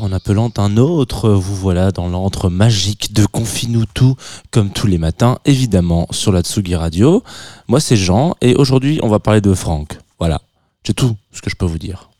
En appelant un autre, vous voilà dans l'antre magique de Confinou tout, comme tous les matins, évidemment, sur la Tsugi Radio. Moi c'est Jean, et aujourd'hui on va parler de Franck. Voilà, c'est tout ce que je peux vous dire.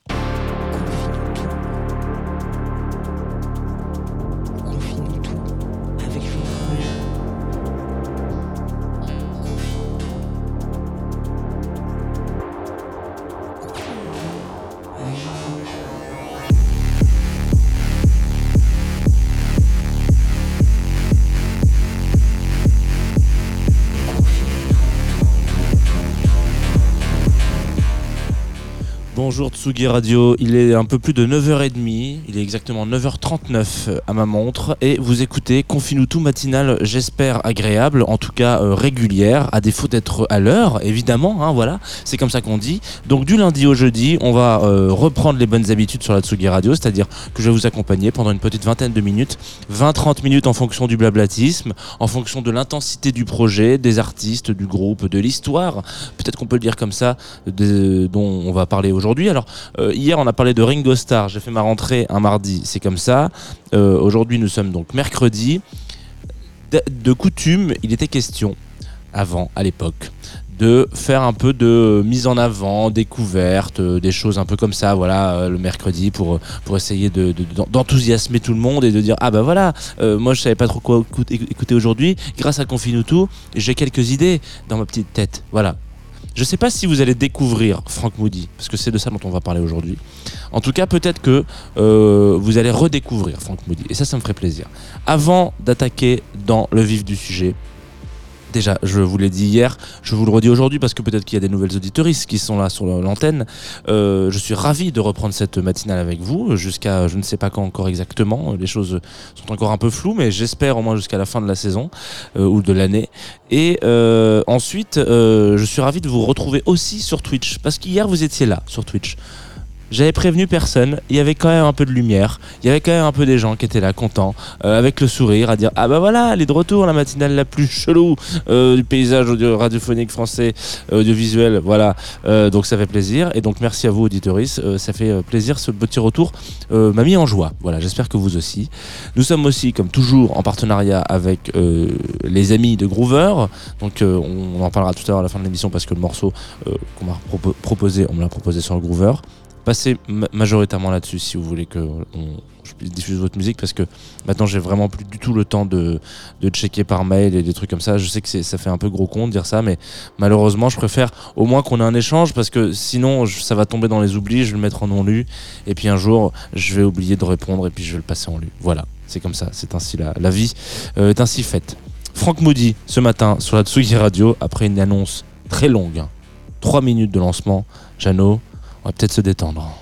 Bonjour Tsugi Radio, il est un peu plus de 9h30, il est exactement 9h39 à ma montre et vous écoutez Confine tout matinal, j'espère agréable, en tout cas euh, régulière, à défaut d'être à l'heure, évidemment, hein, voilà, c'est comme ça qu'on dit. Donc du lundi au jeudi, on va euh, reprendre les bonnes habitudes sur la Tsugi Radio, c'est-à-dire que je vais vous accompagner pendant une petite vingtaine de minutes, 20-30 minutes en fonction du blablatisme, en fonction de l'intensité du projet, des artistes, du groupe, de l'histoire, peut-être qu'on peut le dire comme ça, dont on va parler aujourd'hui alors, euh, hier, on a parlé de Ringo Starr. J'ai fait ma rentrée un mardi, c'est comme ça. Euh, aujourd'hui, nous sommes donc mercredi. De, coutume, il était question, avant, à l'époque, de faire un peu de mise en avant, découverte, euh, des choses un peu comme ça, voilà, le mercredi pour, pour essayer d'enthousiasmer tout le monde et de dire ah bah voilà, moi je savais pas trop quoi écouter, aujourd'hui, grâce à Confinutu, j'ai quelques idées dans ma petite tête, voilà. Je ne sais pas si vous allez découvrir Frank Moody, parce que c'est de ça dont on va parler aujourd'hui. En tout cas, peut-être que euh, vous allez redécouvrir Frank Moody, et ça, ça me ferait plaisir. Avant d'attaquer dans le vif du sujet, Déjà, je vous l'ai dit hier, je vous le redis aujourd'hui parce que peut-être qu'il y a des nouvelles auditoristes qui sont là sur l'antenne. Euh, je suis ravi de reprendre cette matinale avec vous jusqu'à je ne sais pas quand encore exactement. Les choses sont encore un peu floues, mais j'espère au moins jusqu'à la fin de la saison euh, ou de l'année. Et euh, ensuite, je suis ravi de vous retrouver aussi sur Twitch parce qu'hier vous étiez là sur Twitch. J'avais prévenu personne. Il y avait quand même un peu de lumière. Il y avait quand même un peu des gens qui étaient là, contents, euh, avec le sourire, à dire Ah bah voilà, elle est de retour, la matinale la plus chelou euh, du paysage radiophonique français, euh, audiovisuel. Voilà. donc ça fait plaisir. Et donc merci à vous, auditoris. ça fait plaisir. Ce petit retour m'a mis en joie. Voilà, j'espère que vous aussi. Nous sommes aussi, comme toujours, en partenariat avec les amis de Groover. Donc on, en parlera tout à l'heure à la fin de l'émission parce que le morceau qu'on m'a proposé, on me l'a proposé sur le Groover passez majoritairement là-dessus si vous voulez que je puisse diffuser votre musique parce que maintenant j'ai vraiment plus du tout le temps de, de, checker par mail et des trucs comme ça. Je sais que ça fait un peu gros con de dire ça, mais malheureusement je préfère au moins qu'on ait un échange parce que sinon ça va tomber dans les oublis, je vais le mettre en non lu et puis un jour je vais oublier de répondre et puis je vais le passer en lu. Voilà, c'est comme ça, c'est ainsi la, vie euh, est ainsi faite. Franck Moody ce matin sur la Tsugi Radio après une annonce très longue, 3 minutes de lancement. Jeannot, on va peut-être se détendre.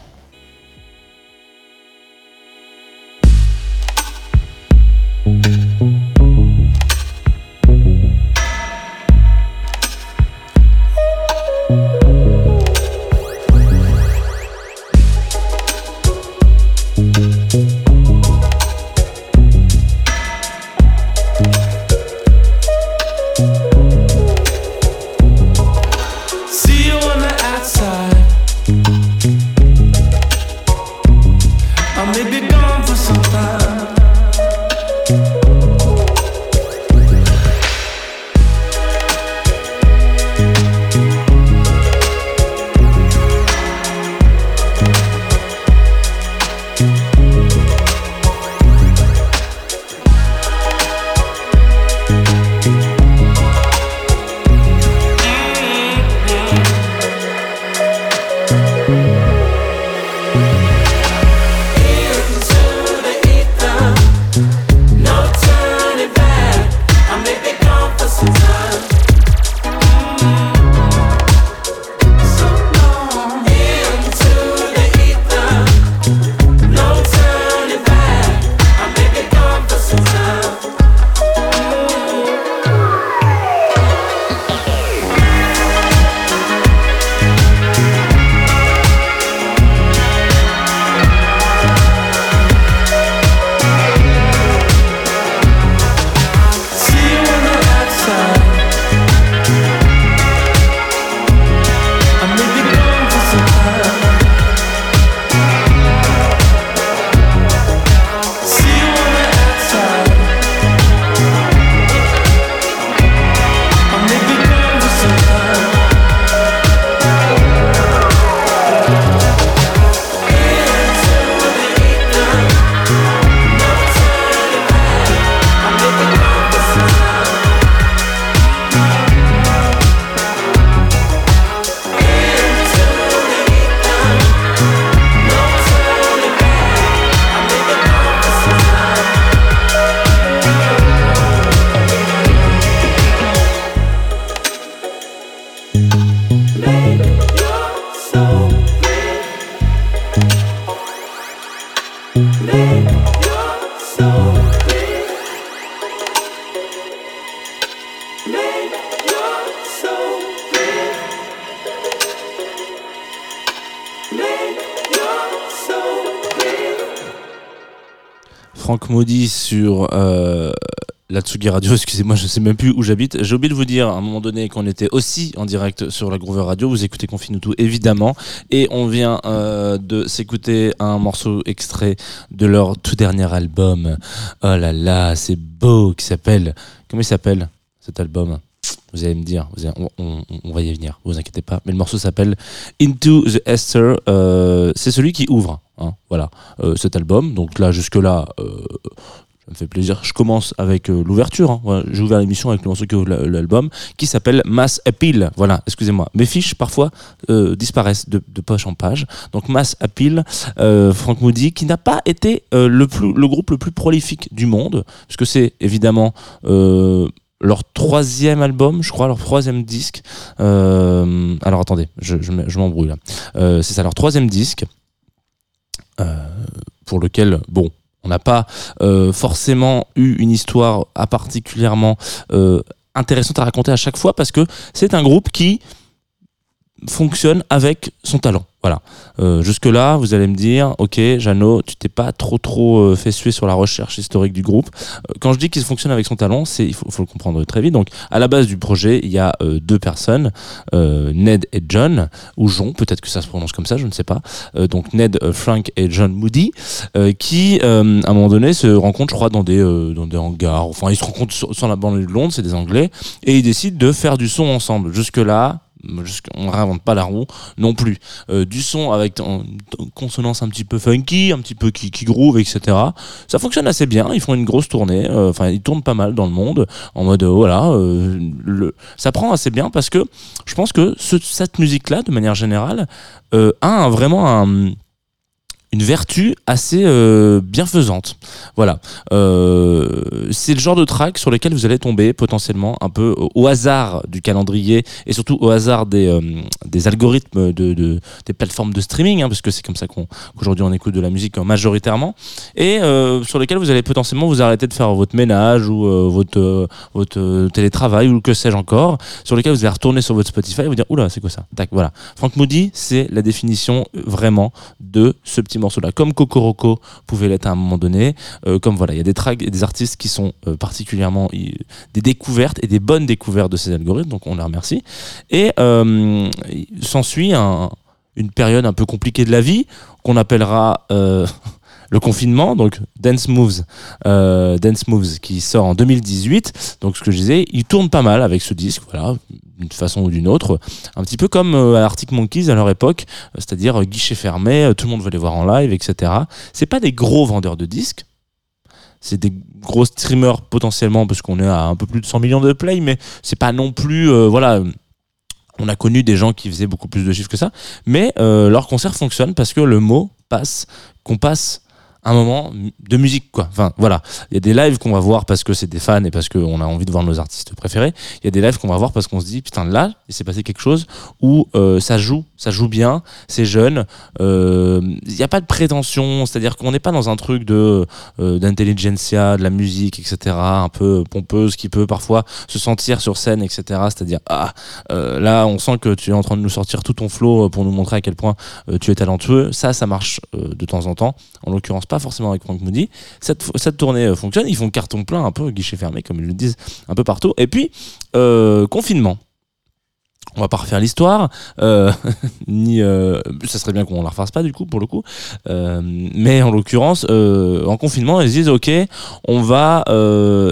Maudit sur euh, la Tsugi Radio, excusez-moi, je sais même plus où j'habite. J'ai oublié de vous dire à un moment donné qu'on était aussi en direct sur la Groover Radio. Vous écoutez tout évidemment. Et on vient euh, de s'écouter un morceau extrait de leur tout dernier album. Oh là là, c'est beau, qui s'appelle. Comment il s'appelle cet album? Vous allez me dire, on, va y venir, vous inquiétez pas. Mais le morceau s'appelle Into the Esther. Euh, c'est celui qui ouvre, hein, voilà, euh, cet album. Donc là, jusque là, ça me fait plaisir. Je commence avec euh, l'ouverture. Hein. J'ai ouvert l'émission avec le morceau qui ouvre l'album, qui s'appelle Mass Appeal. Voilà, excusez-moi. Mes fiches, parfois, euh, disparaissent de, poche en page. Donc Mass Appeal, euh, Frank Moody, qui n'a pas été le, le groupe le plus prolifique du monde, puisque c'est évidemment leur troisième album, je crois, leur troisième disque. alors attendez, je, je m'embrouille là. c'est ça, leur troisième disque. pour lequel, bon, on n'a pas euh, forcément eu une histoire particulièrement euh, intéressante à raconter à chaque fois parce que c'est un groupe qui fonctionne avec son talent. Voilà. Euh, Jusque-là, vous allez me dire, ok, Jeannot, tu t'es pas trop trop euh, fait suer sur la recherche historique du groupe. Euh, quand je dis qu'il fonctionne avec son talent, c'est il faut, faut, le comprendre très vite. Donc, à la base du projet, il y a euh, deux personnes, Ned et John, ou John, peut-être que ça se prononce comme ça, je ne sais pas. donc, Ned, Frank et John Moody, qui, à un moment donné, se rencontrent, je crois, dans des, dans des hangars. Enfin, ils se rencontrent sur, sur la banlieue de Londres, c'est des Anglais, et ils décident de faire du son ensemble. Jusque-là, on réinvente pas la roue non plus. Euh, du son avec une consonance un petit peu funky, un petit peu qui, qui, groove, etc. Ça fonctionne assez bien. Ils font une grosse tournée. Euh, enfin, ils tournent pas mal dans le monde en mode euh, voilà. ça prend assez bien parce que je pense que cette musique-là, de manière générale, a vraiment un une vertu assez euh, bienfaisante. Voilà. Euh, c'est le genre de track sur lequel vous allez tomber potentiellement un peu au hasard du calendrier et surtout au hasard des, euh, des algorithmes de, de, des plateformes de streaming, hein, parce que c'est comme ça qu'aujourd'hui on, écoute de la musique majoritairement, et sur lesquels vous allez potentiellement vous arrêter de faire votre ménage ou votre, votre télétravail ou que sais-je encore, sur lesquels vous allez retourner sur votre Spotify et vous dire oula c'est quoi ça? Tac, voilà. Frank Moody, c'est la définition vraiment de ce petit morceau-là. Comme Kokoroko pouvait l'être à un moment donné, euh, comme voilà, il y a des tracks des artistes qui sont euh, particulièrement des découvertes et des bonnes découvertes de ces algorithmes, donc on les remercie. Et euh, s'ensuit une période un peu compliquée de la vie qu'on appellera le confinement, donc Dance Moves, Dance Moves qui sort en 2018. Donc ce que je disais, il tourne pas mal avec ce disque, voilà, d'une façon ou d'une autre, un petit peu comme euh, Arctic Monkeys à leur époque, euh, c'est-à-dire euh, guichet fermé, tout le monde veut les voir en live, etc. C'est pas des gros vendeurs de disques, c'est des gros streamers potentiellement parce qu'on est à un peu plus de 100 millions de play, mais c'est pas non plus, voilà. On a connu des gens qui faisaient beaucoup plus de chiffres que ça, mais leur concert fonctionne parce que le mot passe, qu'on passe un moment de musique quoi. Enfin voilà, il y a des lives qu'on va voir parce que c'est des fans et parce qu'on a envie de voir nos artistes préférés. Il y a des lives qu'on va voir parce qu'on se dit putain là il s'est passé quelque chose où euh, ça joue, ça joue bien, c'est jeune. Euh, il n'y a pas de prétention, c'est-à-dire qu'on n'est pas dans un truc de euh, d'intelligentsia, de la musique, etc. Un peu pompeuse qui peut parfois se sentir sur scène, etc. C'est-à-dire ah là on sent que tu es en train de nous sortir tout ton flow pour nous montrer à quel point tu es talentueux. Ça ça marche de temps en temps. En l'occurrence pas forcément avec Frank Moody. Cette, cette tournée euh, fonctionne, ils font carton plein, un peu guichet fermé, comme ils le disent un peu partout. Et puis, euh, confinement. On va pas refaire l'histoire, euh, ni ça serait bien qu'on la refasse pas du coup pour le coup, mais en l'occurrence en confinement ils disent ok on va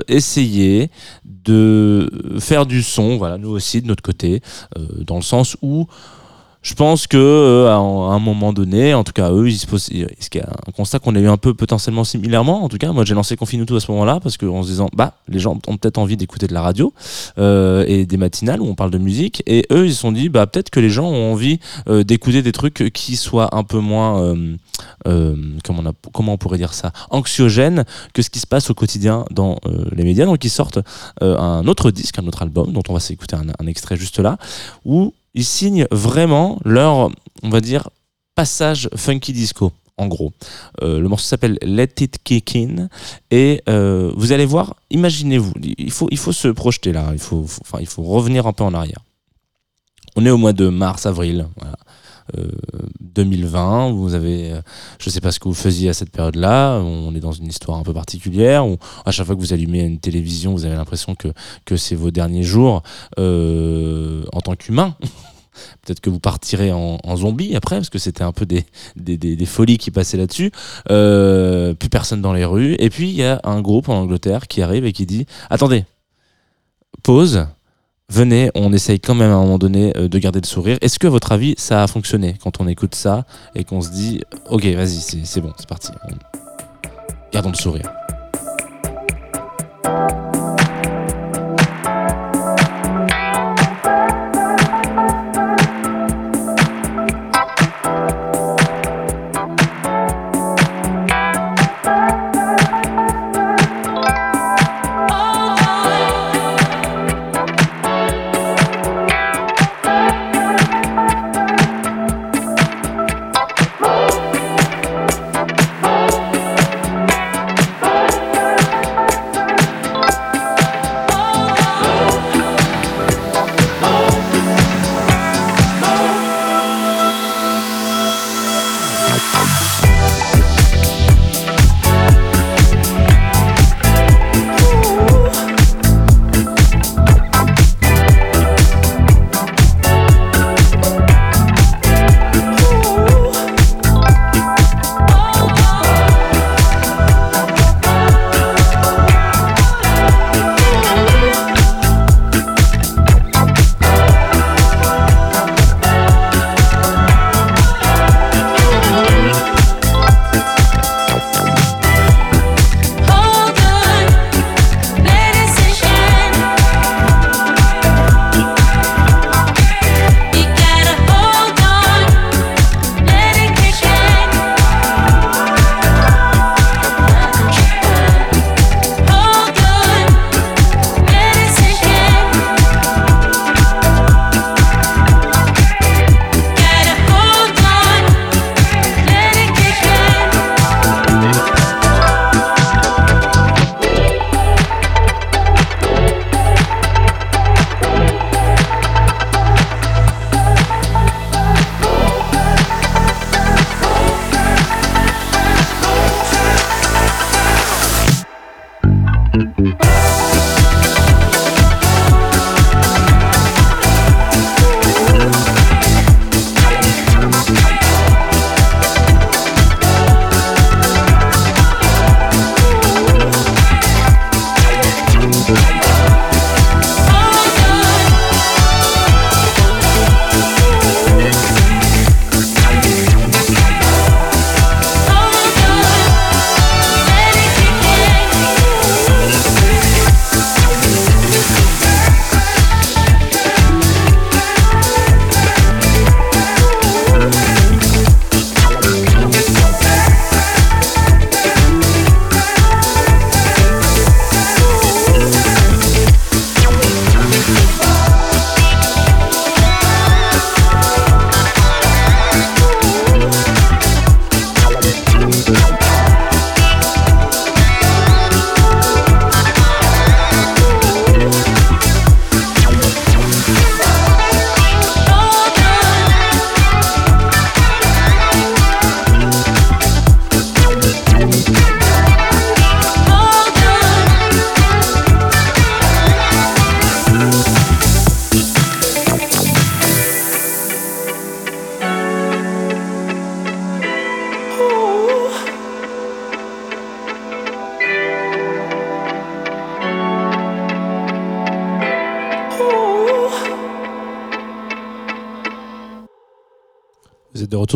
essayer de faire du son voilà nous aussi de notre côté dans le sens où je pense que euh, à un moment donné, en tout cas eux, ils se posent, c'est un constat qu'on a eu un peu potentiellement similairement. En tout cas, moi j'ai lancé Confinuto à ce moment-là parce qu'en se disant, bah les gens ont peut-être envie d'écouter de la radio euh, et des matinales où on parle de musique, et eux ils se sont dit, bah peut-être que les gens ont envie euh, d'écouter des trucs qui soient un peu moins, comment, on a, comment on pourrait dire ça, anxiogènes que ce qui se passe au quotidien dans les médias. Donc ils sortent un autre disque, un autre album dont on va s'écouter un, un extrait juste là, où ils signent vraiment leur, on va dire, passage funky disco. En gros, euh, le morceau s'appelle Let It Kick In et euh, vous allez voir, imaginez-vous, il faut, il faut se projeter là, il faut, enfin, il faut revenir un peu en arrière. On est au mois de mars, avril, voilà. 2020. Vous avez, je sais pas ce que vous faisiez à cette période-là. On est dans une histoire un peu particulière où à chaque fois que vous allumez une télévision, vous avez l'impression que que c'est vos derniers jours en tant qu'humain. Peut-être que vous partirez en, zombie après, parce que c'était un peu des, des, folies qui passaient là-dessus. Euh, plus personne dans les rues. Et puis il y a un groupe en Angleterre qui arrive et qui dit Attendez, pause, venez, on essaye quand même à un moment donné euh, de garder le sourire. Est-ce que, à votre avis, ça a fonctionné quand on écoute ça et qu'on se dit Ok, vas-y, c'est bon, c'est parti. Gardons le sourire.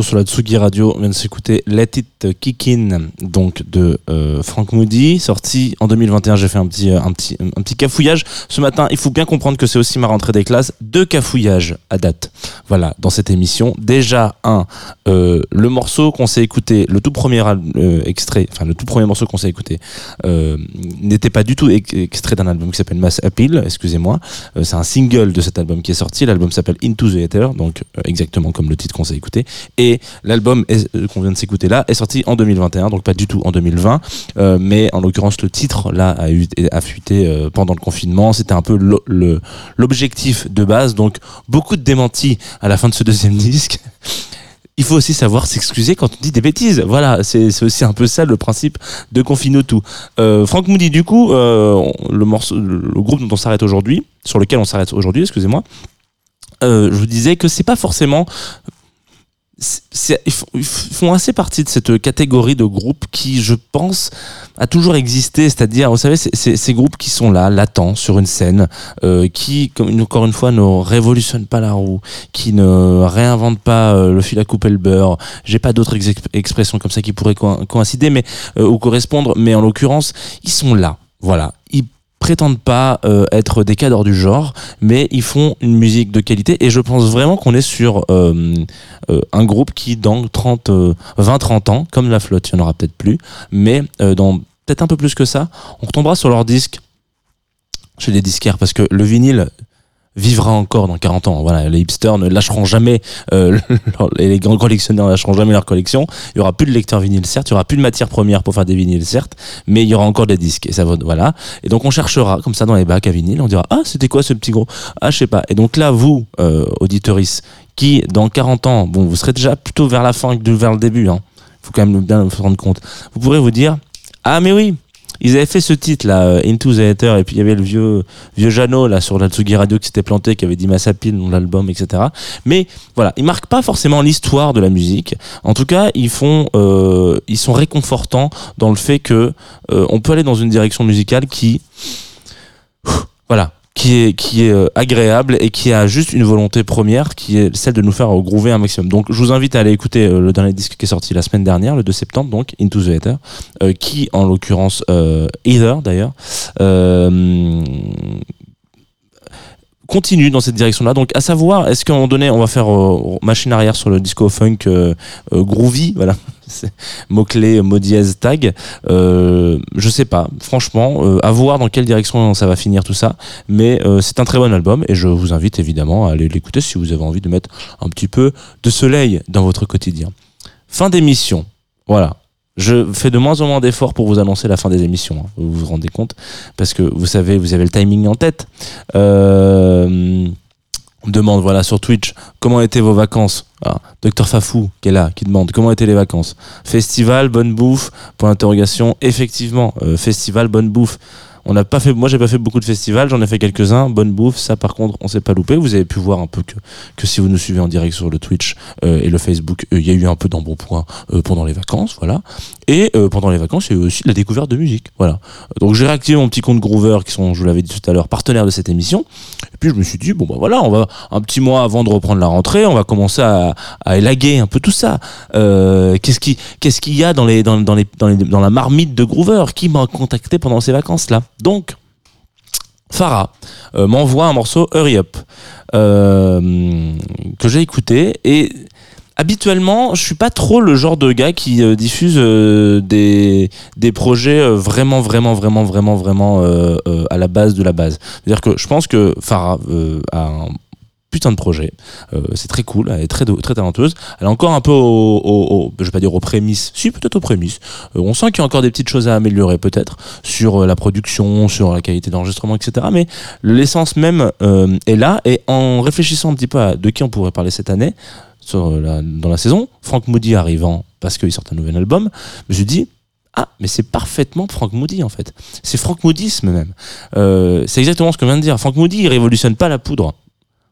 Sur la Tsugi Radio. On vient de s'écouter Let It Kick In, donc de euh, Frank Moody, sorti en 2021. J'ai fait un petit, euh, un, petit, un petit cafouillage ce matin. Il faut bien comprendre que c'est aussi ma rentrée des classes. Deux cafouillages à date. Voilà, dans cette émission. Déjà, un, euh, le morceau qu'on s'est écouté, le tout premier extrait, enfin le tout premier morceau qu'on s'est écouté, n'était pas du tout extrait d'un album qui s'appelle Mass Appeal, excusez-moi. c'est un single de cet album qui est sorti. L'album s'appelle Into the Ether, donc exactement comme le titre qu'on s'est écouté. Et l'album euh, qu'on vient de s'écouter là est sorti en 2021, donc pas du tout en 2020. Euh, mais en l'occurrence, le titre là a, eu, fuité euh, pendant le confinement. C'était un peu l'objectif de base. Donc beaucoup de démentis à la fin de ce deuxième disque. il faut aussi savoir s'excuser quand on dit des bêtises. Voilà, c'est aussi un peu ça le principe de Confino tout. Euh, Franck Moody, du coup, le, morceau, le groupe dont on s'arrête aujourd'hui, sur lequel on s'arrête aujourd'hui, excusez-moi, je vous disais que c'est pas forcément ils font assez partie de cette catégorie de groupes qui, je pense, a toujours existé. C'est-à-dire, vous savez, ces groupes qui sont là, latents, sur une scène, euh, qui, comme, encore une fois, ne révolutionnent pas la roue, qui ne réinventent pas euh, le fil à couper le beurre. J'ai pas d'autres expressions comme ça qui pourraient coïncider, mais euh, ou correspondre. Mais en l'occurrence, ils sont là. Voilà, prétendent pas euh, être des cadres du genre, mais ils font une musique de qualité. Et je pense vraiment qu'on est sur euh, euh, un groupe qui dans 30, 20-30 ans, comme la flotte, il n'y en aura peut-être plus, mais dans peut-être un peu plus que ça, on retombera sur leur disque. Chez les disquaires parce que le vinyle vivra encore dans 40 ans. Voilà, les hipsters ne lâcheront jamais, euh, les grands collectionneurs ne lâcheront jamais leur collection. Il y aura plus de lecteurs vinyles, certes, il y aura plus de matière première pour faire des vinyles, certes, mais il y aura encore des disques. Et ça voilà. Et donc on cherchera comme ça dans les bacs à vinyle, on dira ah c'était quoi ce petit gros? Ah je sais pas. Et donc là vous euh, qui dans 40 ans, bon vous serez déjà plutôt vers la fin que vers le début. Hein. Faut quand même bien se rendre compte. Vous pourrez vous dire ah mais oui ils avaient fait ce titre là, euh, Into the Ether, et puis il y avait le vieux vieux Jeannot là sur la Tsugi Radio qui s'était planté, qui avait dit Massapil dans l'album, etc. Mais voilà, ils marquent pas forcément l'histoire de la musique. En tout cas, ils font, euh, ils sont réconfortants dans le fait que euh, on peut aller dans une direction musicale qui, voilà, qui est, qui est euh, agréable et qui a juste une volonté première qui est celle de nous faire groover un maximum. Donc je vous invite à aller écouter euh, le dernier disque qui est sorti la semaine dernière, le 2 septembre, donc Into the Ether, euh, qui en l'occurrence Either d'ailleurs continue dans cette direction-là. Donc, à savoir, est-ce qu'à un moment donné, on va faire machine arrière sur le disco funk groovy, voilà, mot-clé, mot dièse, tag. Euh, je sais pas, franchement, euh, à voir dans quelle direction ça va finir tout ça. Mais euh, c'est un très bon album et je vous invite évidemment à aller l'écouter si vous avez envie de mettre un petit peu de soleil dans votre quotidien. Fin d'émission. Voilà. Je fais de moins en moins d'efforts pour vous annoncer la fin des émissions. Hein. Vous vous rendez compte? Parce que vous savez, vous avez le timing en tête. Euh, on me demande voilà sur Twitch comment étaient vos vacances. Ah, Docteur Fafou qui est là, qui demande comment étaient les vacances. Festival, bonne bouffe? Point d'interrogation. Effectivement, euh, festival, bonne bouffe. On n'a pas fait, moi j'ai pas fait beaucoup de festivals, j'en ai fait quelques-uns. Bonne bouffe, ça par contre on s'est pas loupé. Vous avez pu voir un peu que, que si vous nous suivez en direct sur le Twitch euh, et le Facebook, euh, il y a eu un peu d'embonpoint euh, pendant les vacances, voilà. Et pendant les vacances, il y a eu aussi de la découverte de musique, voilà. Donc j'ai réactivé mon petit compte Groover, qui sont, je vous l'avais dit tout à l'heure, partenaires de cette émission. Puis je me suis dit bon bah voilà, on va un petit mois avant de reprendre la rentrée, on va commencer à, élaguer un peu tout ça. qu'est-ce qui qu'est-ce qu'il y a dans les dans, dans les dans les dans la marmite de Groover qui m'a contacté pendant ces vacances là donc, Farah euh, m'envoie un morceau Hurry Up euh, que j'ai écouté et habituellement je suis pas trop le genre de gars qui euh, diffuse des, des projets vraiment vraiment vraiment vraiment vraiment à la base de la base c'est à dire que je pense que Farah a un putain de projet. Euh, c'est très cool, elle est très, très. Elle est encore un peu au, je vais pas dire aux prémices, si peut-être aux prémices. Euh, on sent qu'il y a encore des petites choses à améliorer peut-être sur euh, la production, sur la qualité d'enregistrement, etc. Mais l'essence même est là. Et en réfléchissant un petit peu à de qui on pourrait parler cette année, sur la, dans la saison, Frank Moody arrivant parce qu'il sort un nouvel album, je me suis ah, mais c'est parfaitement Frank Moody en fait. C'est Frank Moodisme même. c'est exactement ce que je viens de dire. Frank Moody, il révolutionne pas la poudre.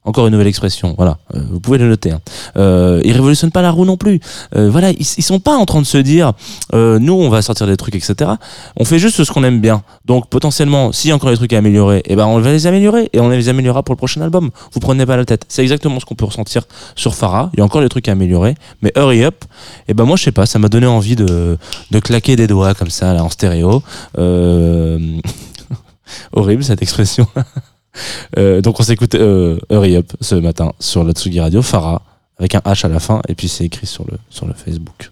Encore une nouvelle expression, voilà. Euh, vous pouvez le noter. Hein. Euh, ils révolutionnent pas la roue non plus. Euh, voilà, ils, ils, sont pas en train de se dire, euh, nous on va sortir des trucs, etc. On fait juste ce qu'on aime bien. Donc potentiellement, s'il y a encore des trucs à améliorer, eh ben on va les améliorer et on les améliorera pour le prochain album. Vous prenez pas la tête. C'est exactement ce qu'on peut ressentir sur Farah. Il y a encore des trucs à améliorer, mais hurry up. Et eh ben moi je sais pas, ça m'a donné envie de, de claquer des doigts comme ça là en stéréo. horrible cette expression. Euh, donc on s'écoute euh, Hurry Up ce matin sur la Tsugi Radio, Farah, avec un H à la fin, et puis c'est écrit sur le, sur le Facebook.